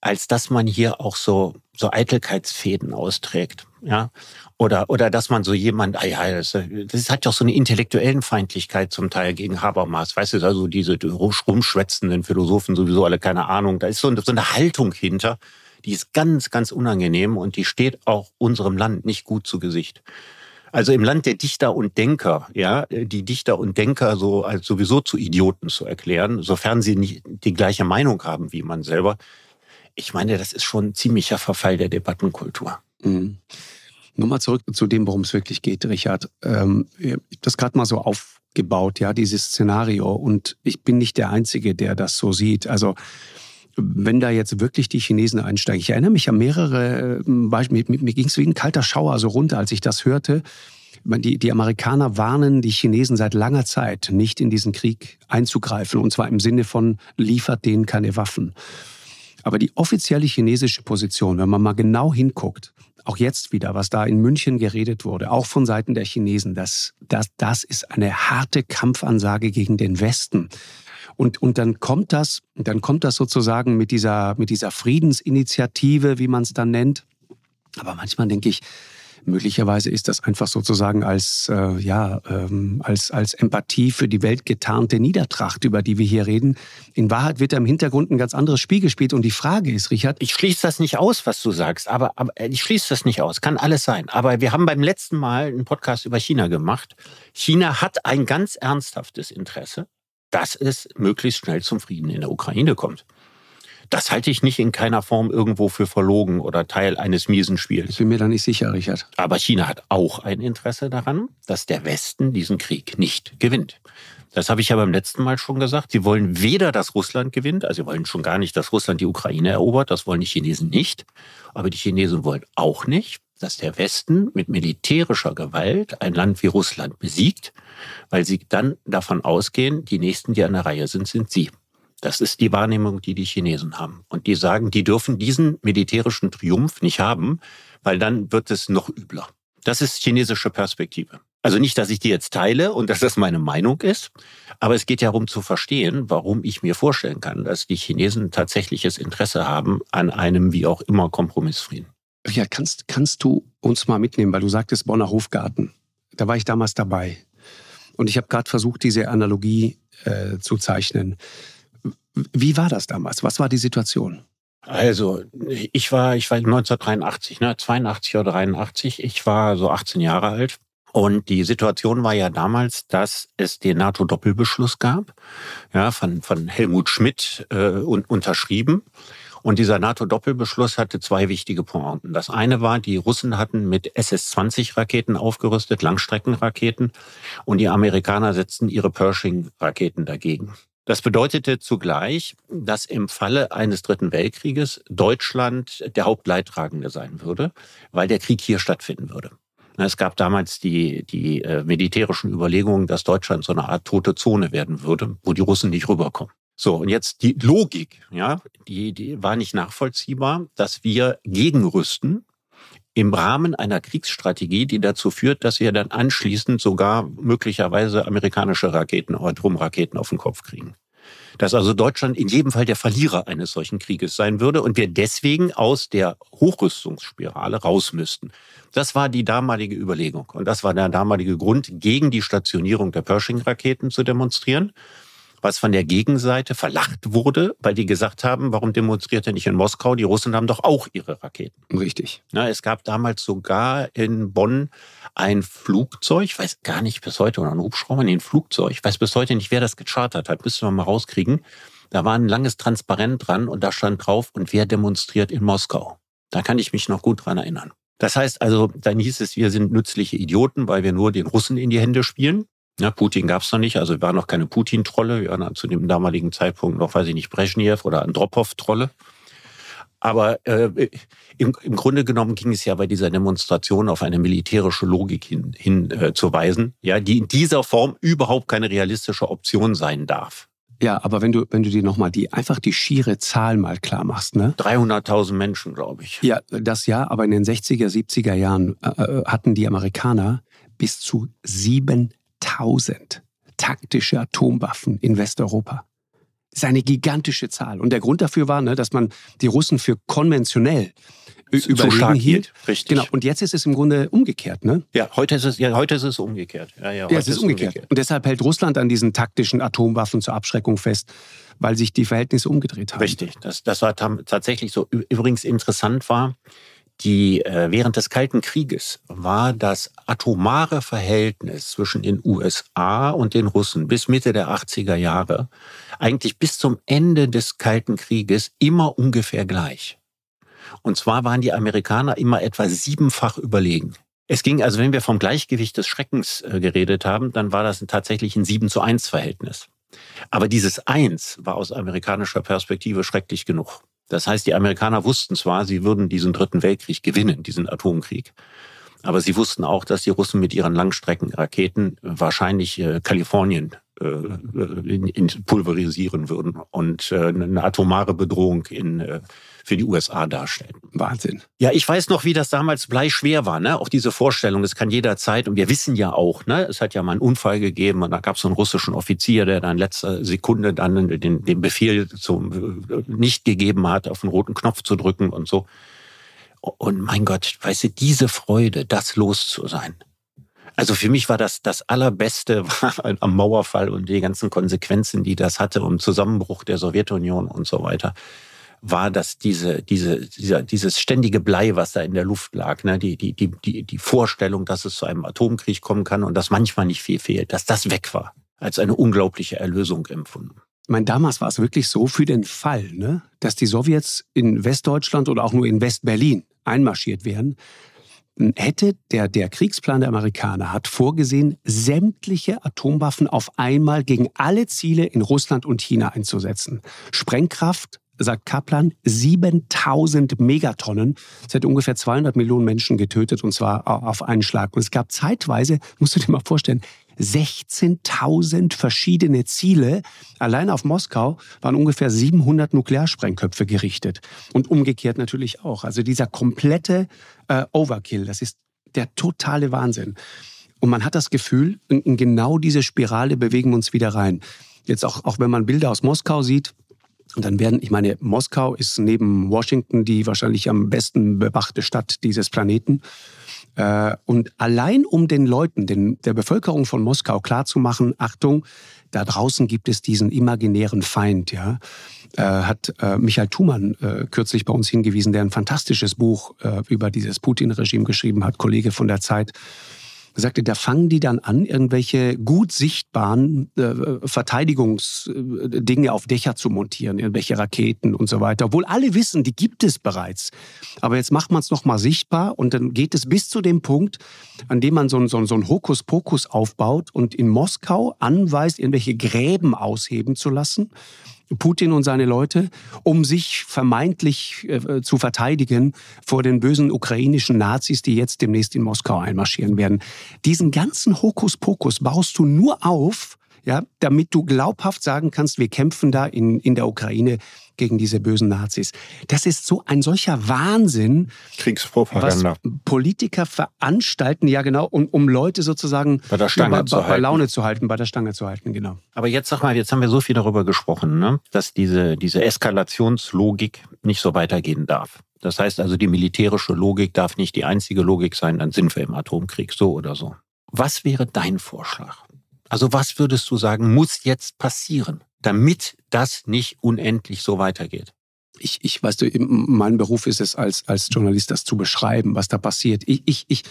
als dass man hier auch so, so Eitelkeitsfäden austrägt. Ja, oder, oder dass man so jemand, ah ja, das, das hat ja auch so eine intellektuellen Feindlichkeit zum Teil gegen Habermas. Weißt du, also diese rumschwätzenden Philosophen sowieso alle keine Ahnung. Da ist so, so eine Haltung hinter, die ist ganz, ganz unangenehm und die steht auch unserem Land nicht gut zu Gesicht. Also im Land der Dichter und Denker, ja, die Dichter und Denker so als sowieso zu Idioten zu erklären, sofern sie nicht die gleiche Meinung haben wie man selber, ich meine, das ist schon ein ziemlicher Verfall der Debattenkultur. Mhm. Nochmal zurück zu dem, worum es wirklich geht, Richard. Ähm, ich habe das gerade mal so aufgebaut, ja, dieses Szenario. Und ich bin nicht der Einzige, der das so sieht. Also wenn da jetzt wirklich die Chinesen einsteigen. Ich erinnere mich an mehrere ähm, Beispiele. Mir, mir ging es wie ein kalter Schauer so runter, als ich das hörte. Die, die Amerikaner warnen die Chinesen seit langer Zeit, nicht in diesen Krieg einzugreifen. Und zwar im Sinne von, liefert denen keine Waffen. Aber die offizielle chinesische Position, wenn man mal genau hinguckt, auch jetzt wieder, was da in München geredet wurde, auch von Seiten der Chinesen, das, das, das ist eine harte Kampfansage gegen den Westen. Und, und dann kommt das, dann kommt das sozusagen mit dieser, mit dieser Friedensinitiative, wie man es dann nennt. Aber manchmal denke ich, Möglicherweise ist das einfach sozusagen als, äh, ja, ähm, als, als Empathie für die Welt getarnte Niedertracht, über die wir hier reden. In Wahrheit wird da im Hintergrund ein ganz anderes Spiel gespielt. Und die Frage ist, Richard. Ich schließe das nicht aus, was du sagst, aber, aber äh, ich schließe das nicht aus. Kann alles sein. Aber wir haben beim letzten Mal einen Podcast über China gemacht. China hat ein ganz ernsthaftes Interesse, dass es möglichst schnell zum Frieden in der Ukraine kommt. Das halte ich nicht in keiner Form irgendwo für verlogen oder Teil eines miesen Spiels. Ich bin mir da nicht sicher, Richard. Aber China hat auch ein Interesse daran, dass der Westen diesen Krieg nicht gewinnt. Das habe ich ja beim letzten Mal schon gesagt. Sie wollen weder, dass Russland gewinnt, also sie wollen schon gar nicht, dass Russland die Ukraine erobert, das wollen die Chinesen nicht. Aber die Chinesen wollen auch nicht, dass der Westen mit militärischer Gewalt ein Land wie Russland besiegt, weil sie dann davon ausgehen, die Nächsten, die an der Reihe sind, sind sie. Das ist die Wahrnehmung, die die Chinesen haben. Und die sagen, die dürfen diesen militärischen Triumph nicht haben, weil dann wird es noch übler. Das ist chinesische Perspektive. Also nicht, dass ich die jetzt teile und dass das meine Meinung ist, aber es geht ja darum zu verstehen, warum ich mir vorstellen kann, dass die Chinesen tatsächliches Interesse haben an einem wie auch immer Kompromissfrieden. Ja, kannst, kannst du uns mal mitnehmen, weil du sagtest Bonner Hofgarten. Da war ich damals dabei. Und ich habe gerade versucht, diese Analogie äh, zu zeichnen. Wie war das damals? Was war die Situation? Also, ich war, ich war 1983, ne, 82 oder 83. Ich war so 18 Jahre alt. Und die Situation war ja damals, dass es den NATO-Doppelbeschluss gab, ja, von, von Helmut Schmidt äh, und, unterschrieben. Und dieser NATO-Doppelbeschluss hatte zwei wichtige Pointen. Das eine war, die Russen hatten mit SS-20-Raketen aufgerüstet, Langstreckenraketen, und die Amerikaner setzten ihre Pershing-Raketen dagegen. Das bedeutete zugleich, dass im Falle eines Dritten Weltkrieges Deutschland der Hauptleidtragende sein würde, weil der Krieg hier stattfinden würde. Es gab damals die, die äh, militärischen Überlegungen, dass Deutschland so eine Art tote Zone werden würde, wo die Russen nicht rüberkommen. So, und jetzt die Logik, ja, die, die war nicht nachvollziehbar, dass wir gegenrüsten im Rahmen einer Kriegsstrategie, die dazu führt, dass wir dann anschließend sogar möglicherweise amerikanische Raketen, Atomraketen auf den Kopf kriegen. Dass also Deutschland in jedem Fall der Verlierer eines solchen Krieges sein würde und wir deswegen aus der Hochrüstungsspirale raus müssten. Das war die damalige Überlegung. Und das war der damalige Grund, gegen die Stationierung der Pershing-Raketen zu demonstrieren was von der Gegenseite verlacht wurde, weil die gesagt haben, warum demonstriert er nicht in Moskau? Die Russen haben doch auch ihre Raketen. Richtig. Ja, es gab damals sogar in Bonn ein Flugzeug, ich weiß gar nicht bis heute, oder ein Hubschrauber, nee, ein Flugzeug, ich weiß bis heute nicht, wer das gechartert hat, müssen wir mal rauskriegen. Da war ein langes Transparent dran und da stand drauf, und wer demonstriert in Moskau? Da kann ich mich noch gut dran erinnern. Das heißt also, dann hieß es, wir sind nützliche Idioten, weil wir nur den Russen in die Hände spielen. Ja, Putin gab es noch nicht, also wir waren noch keine Putin-Trolle. Wir waren zu dem damaligen Zeitpunkt noch, weiß ich nicht, Brezhnev oder Andropov-Trolle. Aber äh, im, im Grunde genommen ging es ja bei dieser Demonstration auf eine militärische Logik hin, hin äh, zu weisen, ja, die in dieser Form überhaupt keine realistische Option sein darf. Ja, aber wenn du, wenn du dir nochmal die, einfach die schiere Zahl mal klar machst, ne? 300.000 Menschen, glaube ich. Ja, das ja, aber in den 60er, 70er Jahren äh, äh, hatten die Amerikaner bis zu sieben 1000 taktische Atomwaffen in Westeuropa. Das ist eine gigantische Zahl. Und der Grund dafür war, ne, dass man die Russen für konventionell überlegen hielt. Richtig. Genau. Und jetzt ist es im Grunde umgekehrt, ne? Ja, heute ist es, ja, heute ist es umgekehrt. Ja, ja, ja es ist, ist umgekehrt. umgekehrt. Und deshalb hält Russland an diesen taktischen Atomwaffen zur Abschreckung fest, weil sich die Verhältnisse umgedreht haben. Richtig. Das, das war tatsächlich so. Übrigens interessant war, die äh, während des Kalten Krieges war das atomare Verhältnis zwischen den USA und den Russen bis Mitte der 80er Jahre eigentlich bis zum Ende des Kalten Krieges immer ungefähr gleich. Und zwar waren die Amerikaner immer etwa siebenfach überlegen. Es ging also, wenn wir vom Gleichgewicht des Schreckens äh, geredet haben, dann war das tatsächlich ein 7 zu 1 Verhältnis. Aber dieses Eins war aus amerikanischer Perspektive schrecklich genug. Das heißt, die Amerikaner wussten zwar, sie würden diesen Dritten Weltkrieg gewinnen, diesen Atomkrieg. Aber sie wussten auch, dass die Russen mit ihren Langstreckenraketen wahrscheinlich äh, Kalifornien in, in pulverisieren würden und äh, eine atomare Bedrohung in, äh, für die USA darstellen. Wahnsinn. Ja, ich weiß noch, wie das damals bleischwer war, ne? Auch diese Vorstellung, es kann jederzeit, und wir wissen ja auch, ne, es hat ja mal einen Unfall gegeben und da gab es einen russischen Offizier, der dann in letzter Sekunde dann den, den Befehl zum äh, nicht gegeben hat, auf den roten Knopf zu drücken und so. Und mein Gott, weißt du, diese Freude, das los zu sein. Also für mich war das das allerbeste am Mauerfall und die ganzen Konsequenzen, die das hatte, um Zusammenbruch der Sowjetunion und so weiter, war das diese, diese, dieser, dieses ständige Blei, was da in der Luft lag, ne? die, die, die, die, die Vorstellung, dass es zu einem Atomkrieg kommen kann und dass manchmal nicht viel fehlt, dass das weg war, als eine unglaubliche Erlösung empfunden. Ich meine, damals war es wirklich so für den Fall, ne, dass die Sowjets in Westdeutschland oder auch nur in Westberlin einmarschiert wären, hätte der, der Kriegsplan der Amerikaner hat vorgesehen, sämtliche Atomwaffen auf einmal gegen alle Ziele in Russland und China einzusetzen. Sprengkraft, sagt Kaplan, 7000 Megatonnen. Das hätte ungefähr 200 Millionen Menschen getötet und zwar auf einen Schlag. Und es gab zeitweise, musst du dir mal vorstellen, 16.000 verschiedene Ziele. Allein auf Moskau waren ungefähr 700 Nuklearsprengköpfe gerichtet. Und umgekehrt natürlich auch. Also dieser komplette äh, Overkill, das ist der totale Wahnsinn. Und man hat das Gefühl, in, genau diese Spirale bewegen wir uns wieder rein. Jetzt auch, auch wenn man Bilder aus Moskau sieht, und dann werden, ich meine, Moskau ist neben Washington die wahrscheinlich am besten bewachte Stadt dieses Planeten. Äh, und allein um den Leuten, den, der Bevölkerung von Moskau klarzumachen, Achtung, da draußen gibt es diesen imaginären Feind, ja, äh, hat äh, Michael Thumann äh, kürzlich bei uns hingewiesen, der ein fantastisches Buch äh, über dieses Putin-Regime geschrieben hat, Kollege von der Zeit. Sagte, da fangen die dann an, irgendwelche gut sichtbaren äh, Verteidigungsdinge auf Dächer zu montieren, irgendwelche Raketen und so weiter. Obwohl alle wissen, die gibt es bereits. Aber jetzt macht man es nochmal sichtbar und dann geht es bis zu dem Punkt, an dem man so ein, so so ein Hokuspokus aufbaut und in Moskau anweist, irgendwelche Gräben ausheben zu lassen Putin und seine Leute, um sich vermeintlich äh, zu verteidigen vor den bösen ukrainischen Nazis, die jetzt demnächst in Moskau einmarschieren werden. Diesen ganzen Hokuspokus baust du nur auf, ja, damit du glaubhaft sagen kannst, wir kämpfen da in, in der Ukraine gegen diese bösen Nazis. Das ist so ein solcher Wahnsinn. Kriegspropaganda. Was Politiker veranstalten, ja genau, um, um Leute sozusagen bei der Stange bei, zu halten. bei Laune zu halten, bei der Stange zu halten, genau. Aber jetzt sag mal, jetzt haben wir so viel darüber gesprochen, ne, dass diese, diese Eskalationslogik nicht so weitergehen darf. Das heißt also, die militärische Logik darf nicht die einzige Logik sein, dann sind wir im Atomkrieg, so oder so. Was wäre dein Vorschlag? Also was würdest du sagen, muss jetzt passieren, damit das nicht unendlich so weitergeht? Ich, ich weißt du, mein Beruf ist es als, als Journalist, das zu beschreiben, was da passiert. Ich, ich, ich,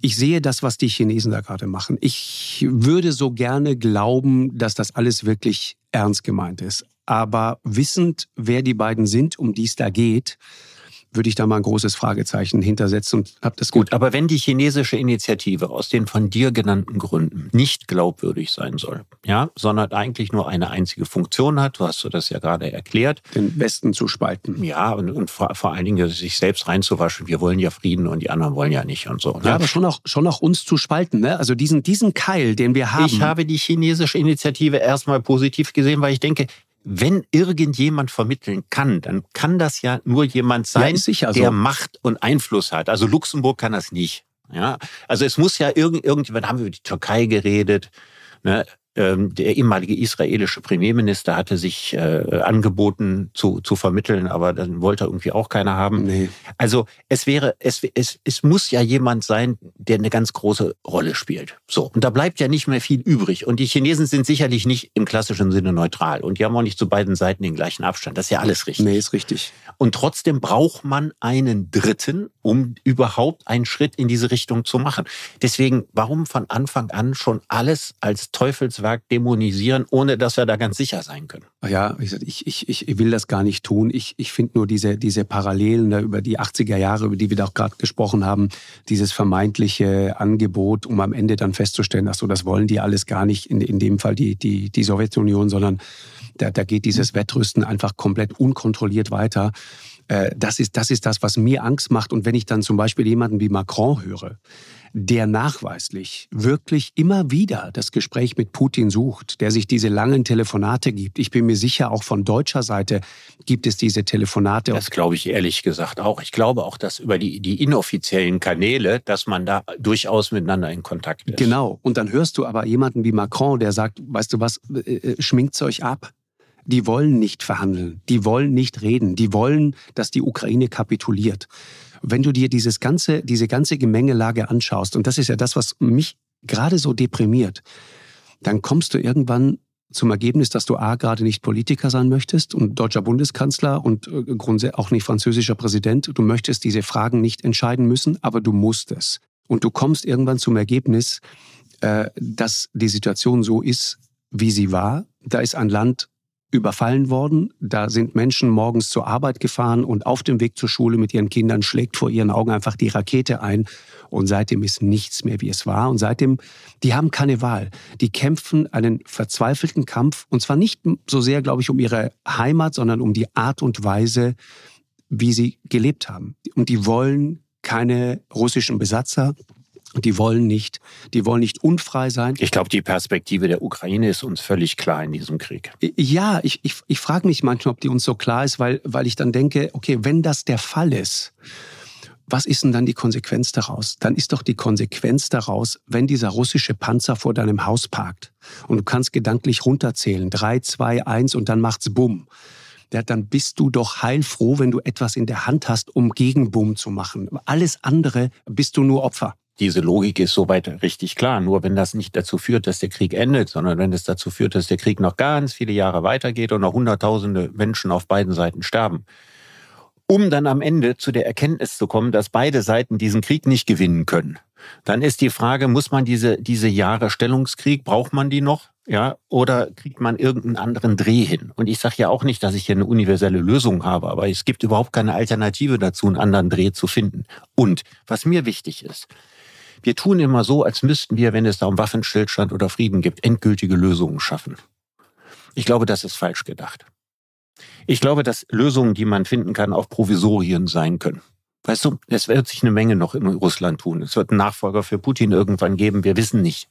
ich sehe das, was die Chinesen da gerade machen. Ich würde so gerne glauben, dass das alles wirklich ernst gemeint ist. Aber wissend, wer die beiden sind, um die es da geht, würde ich da mal ein großes Fragezeichen hintersetzen und habe das gut. Aber wenn die chinesische Initiative aus den von dir genannten Gründen nicht glaubwürdig sein soll, ja, sondern eigentlich nur eine einzige Funktion hat, du hast das ja gerade erklärt, den Westen zu spalten. Ja, und, und vor, vor, allen Dingen sich selbst reinzuwaschen. Wir wollen ja Frieden und die anderen wollen ja nicht und so. Ne? Ja, aber schon auch schon auch uns zu spalten. Ne? Also diesen diesen Keil, den wir haben. Ich habe die chinesische Initiative erstmal positiv gesehen, weil ich denke, wenn irgendjemand vermitteln kann, dann kann das ja nur jemand sein, ja, der so. Macht und Einfluss hat. Also Luxemburg kann das nicht. Ja, also es muss ja irgend, irgendjemand haben wir über die Türkei geredet. Ne? Ähm, der ehemalige israelische Premierminister hatte sich äh, angeboten zu, zu vermitteln, aber dann wollte irgendwie auch keiner haben. Nee. Also es wäre, es, es, es muss ja jemand sein, der eine ganz große Rolle spielt. So. Und da bleibt ja nicht mehr viel übrig. Und die Chinesen sind sicherlich nicht im klassischen Sinne neutral. Und die haben auch nicht zu beiden Seiten den gleichen Abstand. Das ist ja alles richtig. Nee, ist richtig. Und trotzdem braucht man einen Dritten, um überhaupt einen Schritt in diese Richtung zu machen. Deswegen, warum von Anfang an schon alles als Teufelswerk Werk dämonisieren, ohne dass wir da ganz sicher sein können. Ja, ich, ich, ich will das gar nicht tun. Ich, ich finde nur diese, diese Parallelen da über die 80er Jahre, über die wir da auch gerade gesprochen haben, dieses vermeintliche Angebot, um am Ende dann festzustellen, ach so, das wollen die alles gar nicht, in, in dem Fall die, die, die Sowjetunion, sondern da, da geht dieses Wettrüsten einfach komplett unkontrolliert weiter. Äh, das ist, das ist das, was mir Angst macht. Und wenn ich dann zum Beispiel jemanden wie Macron höre, der nachweislich wirklich immer wieder das Gespräch mit Putin sucht, der sich diese langen Telefonate gibt. Ich bin mir sicher, auch von deutscher Seite gibt es diese Telefonate. Das glaube ich ehrlich gesagt auch. Ich glaube auch, dass über die, die inoffiziellen Kanäle, dass man da durchaus miteinander in Kontakt ist. Genau. Und dann hörst du aber jemanden wie Macron, der sagt, weißt du was, äh, äh schminkt's euch ab die wollen nicht verhandeln, die wollen nicht reden, die wollen, dass die Ukraine kapituliert wenn du dir dieses ganze, diese ganze Gemengelage anschaust, und das ist ja das, was mich gerade so deprimiert, dann kommst du irgendwann zum Ergebnis, dass du A, gerade nicht Politiker sein möchtest und deutscher Bundeskanzler und äh, auch nicht französischer Präsident. Du möchtest diese Fragen nicht entscheiden müssen, aber du musst es. Und du kommst irgendwann zum Ergebnis, äh, dass die Situation so ist, wie sie war. Da ist ein Land überfallen worden. Da sind Menschen morgens zur Arbeit gefahren und auf dem Weg zur Schule mit ihren Kindern schlägt vor ihren Augen einfach die Rakete ein. Und seitdem ist nichts mehr, wie es war. Und seitdem, die haben keine Wahl. Die kämpfen einen verzweifelten Kampf. Und zwar nicht so sehr, glaube ich, um ihre Heimat, sondern um die Art und Weise, wie sie gelebt haben. Und die wollen keine russischen Besatzer. Die wollen nicht, die wollen nicht unfrei sein. Ich glaube, die Perspektive der Ukraine ist uns völlig klar in diesem Krieg. Ja, ich, ich, ich frage mich manchmal, ob die uns so klar ist, weil, weil ich dann denke, okay, wenn das der Fall ist, was ist denn dann die Konsequenz daraus? Dann ist doch die Konsequenz daraus, wenn dieser russische Panzer vor deinem Haus parkt und du kannst gedanklich runterzählen, drei, zwei, eins und dann macht's Bumm. Ja, dann bist du doch heilfroh, wenn du etwas in der Hand hast, um Gegenbumm zu machen. Alles andere bist du nur Opfer diese Logik ist soweit richtig klar. Nur wenn das nicht dazu führt, dass der Krieg endet, sondern wenn es dazu führt, dass der Krieg noch ganz viele Jahre weitergeht und noch Hunderttausende Menschen auf beiden Seiten sterben, um dann am Ende zu der Erkenntnis zu kommen, dass beide Seiten diesen Krieg nicht gewinnen können, Dann ist die Frage, muss man diese, diese Jahre Stellungskrieg, braucht man die noch? Ja, oder kriegt man irgendeinen anderen Dreh hin? Und ich sage ja auch nicht, dass ich hier eine universelle Lösung habe, aber es gibt überhaupt keine Alternative dazu, einen anderen Dreh zu finden. Und was mir wichtig ist, wir tun immer so, als müssten wir, wenn es da um Waffenstillstand oder Frieden gibt, endgültige Lösungen schaffen. Ich glaube, das ist falsch gedacht. Ich glaube, dass Lösungen, die man finden kann, auch Provisorien sein können. Weißt du, es wird sich eine Menge noch in Russland tun. Es wird einen Nachfolger für Putin irgendwann geben. Wir wissen nicht.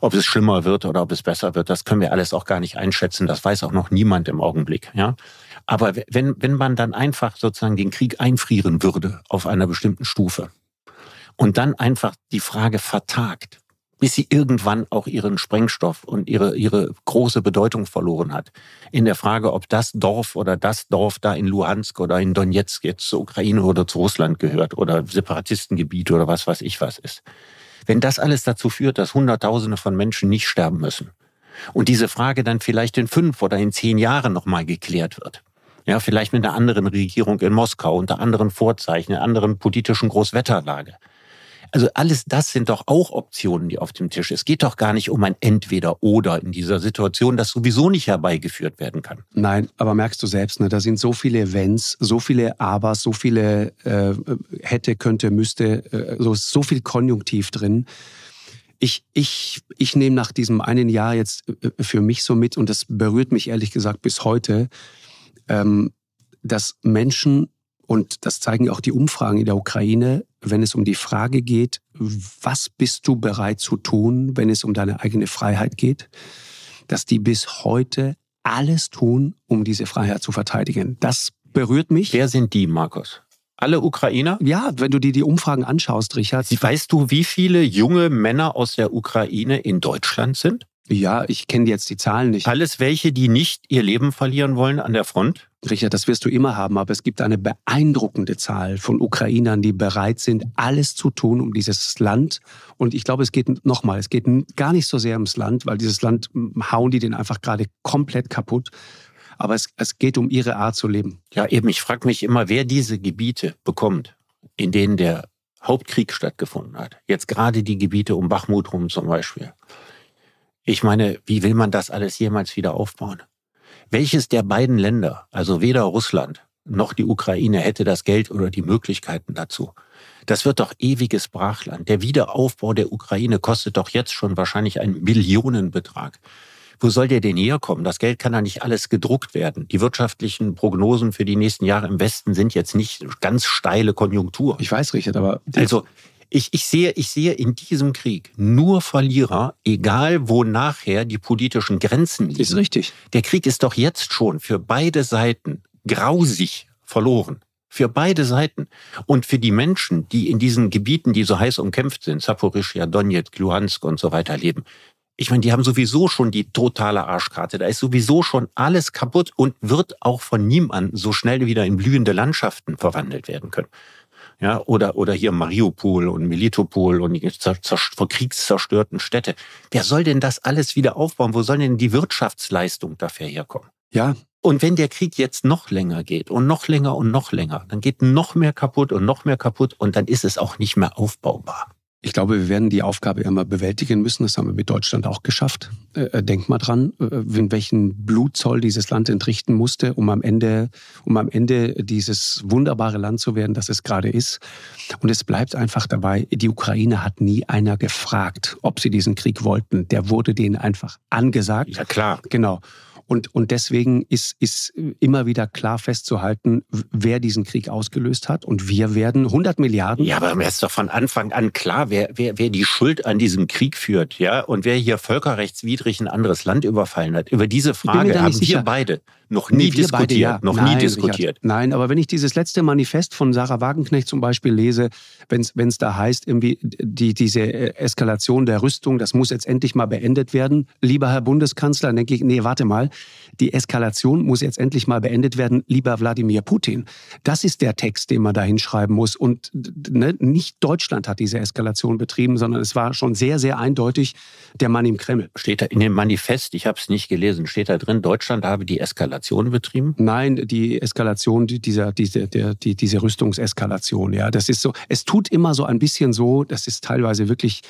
Ob es schlimmer wird oder ob es besser wird, das können wir alles auch gar nicht einschätzen. Das weiß auch noch niemand im Augenblick. Ja, aber wenn wenn man dann einfach sozusagen den Krieg einfrieren würde auf einer bestimmten Stufe und dann einfach die Frage vertagt, bis sie irgendwann auch ihren Sprengstoff und ihre, ihre große Bedeutung verloren hat. In der Frage, ob das Dorf oder das Dorf da in Luhansk oder in Donetsk jetzt zur Ukraine oder zu Russland gehört oder Separatistengebiet oder was weiß ich was ist. Wenn das alles dazu führt, dass Hunderttausende von Menschen nicht sterben müssen und diese Frage dann vielleicht in fünf oder in zehn Jahren nochmal geklärt wird, ja, vielleicht mit einer anderen Regierung in Moskau, unter anderen Vorzeichen, einer anderen politischen Großwetterlage. Also alles das sind doch auch Optionen, die auf dem Tisch. Es geht doch gar nicht um ein Entweder-Oder in dieser Situation, das sowieso nicht herbeigeführt werden kann. Nein, aber merkst du selbst, ne, da sind so viele Events, so viele Abers, so viele äh, hätte, könnte, müsste, äh, so, so viel Konjunktiv drin. Ich, ich, ich nehme nach diesem einen Jahr jetzt äh, für mich so mit, und das berührt mich ehrlich gesagt bis heute, ähm, dass Menschen und das zeigen auch die Umfragen in der Ukraine, wenn es um die Frage geht, was bist du bereit zu tun, wenn es um deine eigene Freiheit geht, dass die bis heute alles tun, um diese Freiheit zu verteidigen. Das berührt mich. Wer sind die, Markus? Alle Ukrainer? Ja, wenn du dir die Umfragen anschaust, Richard. Weißt du, wie viele junge Männer aus der Ukraine in Deutschland sind? Ja, ich kenne jetzt die Zahlen nicht. Alles welche, die nicht ihr Leben verlieren wollen an der Front? Richard, das wirst du immer haben, aber es gibt eine beeindruckende Zahl von Ukrainern, die bereit sind, alles zu tun, um dieses Land. Und ich glaube, es geht nochmal, es geht gar nicht so sehr ums Land, weil dieses Land hauen die den einfach gerade komplett kaputt. Aber es, es geht um ihre Art zu leben. Ja, eben, ich frage mich immer, wer diese Gebiete bekommt, in denen der Hauptkrieg stattgefunden hat. Jetzt gerade die Gebiete um Bachmut rum zum Beispiel. Ich meine, wie will man das alles jemals wieder aufbauen? Welches der beiden Länder, also weder Russland noch die Ukraine, hätte das Geld oder die Möglichkeiten dazu? Das wird doch ewiges Brachland. Der Wiederaufbau der Ukraine kostet doch jetzt schon wahrscheinlich einen Millionenbetrag. Wo soll der denn herkommen? Das Geld kann da nicht alles gedruckt werden. Die wirtschaftlichen Prognosen für die nächsten Jahre im Westen sind jetzt nicht ganz steile Konjunktur. Ich weiß, Richard, aber also ich, ich, sehe, ich sehe in diesem Krieg nur Verlierer, egal wo nachher die politischen Grenzen liegen. Ist richtig. Der Krieg ist doch jetzt schon für beide Seiten grausig verloren. Für beide Seiten. Und für die Menschen, die in diesen Gebieten, die so heiß umkämpft sind, Saporischia, Donetsk, Luhansk und so weiter leben, ich meine, die haben sowieso schon die totale Arschkarte. Da ist sowieso schon alles kaputt und wird auch von niemandem so schnell wieder in blühende Landschaften verwandelt werden können ja, oder, oder hier Mariupol und Melitopol und die vor kriegszerstörten Städte. Wer soll denn das alles wieder aufbauen? Wo soll denn die Wirtschaftsleistung dafür herkommen? Ja. Und wenn der Krieg jetzt noch länger geht und noch länger und noch länger, dann geht noch mehr kaputt und noch mehr kaputt und dann ist es auch nicht mehr aufbaubar. Ich glaube, wir werden die Aufgabe immer bewältigen müssen. Das haben wir mit Deutschland auch geschafft. Äh, äh denk mal dran, äh, in welchen Blutzoll dieses Land entrichten musste, um am Ende, um am Ende dieses wunderbare Land zu werden, das es gerade ist. Und es bleibt einfach dabei, die Ukraine hat nie einer gefragt, ob sie diesen Krieg wollten. Der wurde denen einfach angesagt. Ja, klar. Genau. Und, und deswegen ist, ist immer wieder klar festzuhalten, wer diesen Krieg ausgelöst hat. Und wir werden 100 Milliarden. Ja, aber mir ist doch von Anfang an klar, wer, wer, wer die Schuld an diesem Krieg führt, ja, und wer hier völkerrechtswidrig ein anderes Land überfallen hat. Über diese Frage haben wir beide noch nie diskutiert. Beide, ja. Noch nein, nie diskutiert. Richard, nein, aber wenn ich dieses letzte Manifest von Sarah Wagenknecht zum Beispiel lese, wenn es da heißt, irgendwie die, diese äh, Eskalation der Rüstung, das muss jetzt endlich mal beendet werden. Lieber Herr Bundeskanzler, dann denke ich, nee, warte mal, die Eskalation muss jetzt endlich mal beendet werden, lieber Wladimir Putin. Das ist der Text, den man da hinschreiben muss. Und ne, nicht Deutschland hat diese Eskalation betrieben, sondern es war schon sehr, sehr eindeutig der Mann im Kreml. Steht da in dem Manifest, ich habe es nicht gelesen, steht da drin, Deutschland habe die Eskalation Eskalation betrieben? Nein, die Eskalation dieser, dieser, der, die, diese Rüstungseskalation, ja. Das ist so, es tut immer so ein bisschen so, das ist teilweise wirklich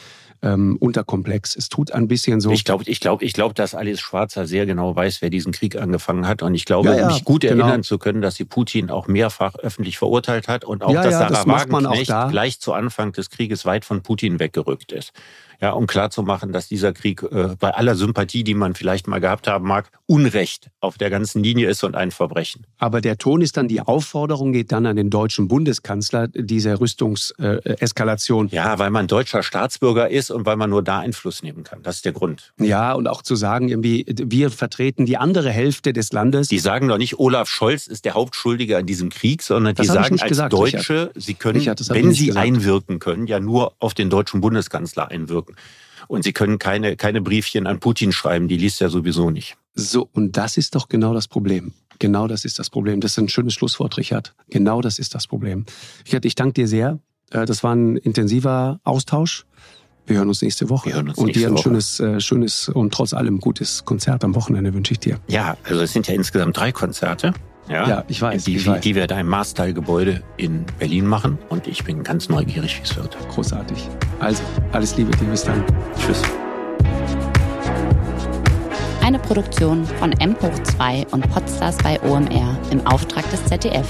ähm, unterkomplex. Es tut ein bisschen so. Ich glaube, ich glaube, ich glaube, dass Alice Schwarzer sehr genau weiß, wer diesen Krieg angefangen hat. Und ich glaube, ja, ja, mich gut genau. erinnern zu können, dass sie Putin auch mehrfach öffentlich verurteilt hat und auch, ja, dass Sarah das Wagenknecht da. gleich zu Anfang des Krieges weit von Putin weggerückt ist ja, um klarzumachen, dass dieser Krieg äh, bei aller Sympathie, die man vielleicht mal gehabt haben mag, Unrecht auf der ganzen Linie ist und ein Verbrechen. Aber der Ton ist dann, die Aufforderung geht dann an den deutschen Bundeskanzler, diese Rüstungseskalation. Äh, ja, weil man deutscher Staatsbürger ist und weil man nur da Einfluss nehmen kann. Das ist der Grund. Ja, und auch zu sagen, irgendwie, wir vertreten die andere Hälfte des Landes. Die sagen doch nicht, Olaf Scholz ist der Hauptschuldige an diesem Krieg, sondern die sagen als gesagt, Deutsche, Richard. sie können, Richard, wenn sie gesagt. einwirken können, ja nur auf den deutschen Bundeskanzler einwirken. Und sie können keine, keine Briefchen an Putin schreiben, die liest er sowieso nicht. So, und das ist doch genau das Problem. Genau das ist das Problem. Das ist ein schönes Schlusswort, Richard. Genau das ist das Problem. Richard, ich danke dir sehr. Äh, das war ein intensiver Austausch. Wir hören uns nächste Woche. Wir hören uns und dir ein schönes, äh, schönes und trotz allem gutes Konzert am Wochenende wünsche ich dir. Ja, also es sind ja insgesamt drei Konzerte. Ja, ja ich weiß. Die, ich weiß. die wir da im Marstal-Gebäude in Berlin machen und ich bin ganz neugierig, wie es wird. Großartig. Also, alles Liebe dir. Bis dann. Tschüss. Eine Produktion von M hoch 2 und Podstars bei OMR im Auftrag des ZDF.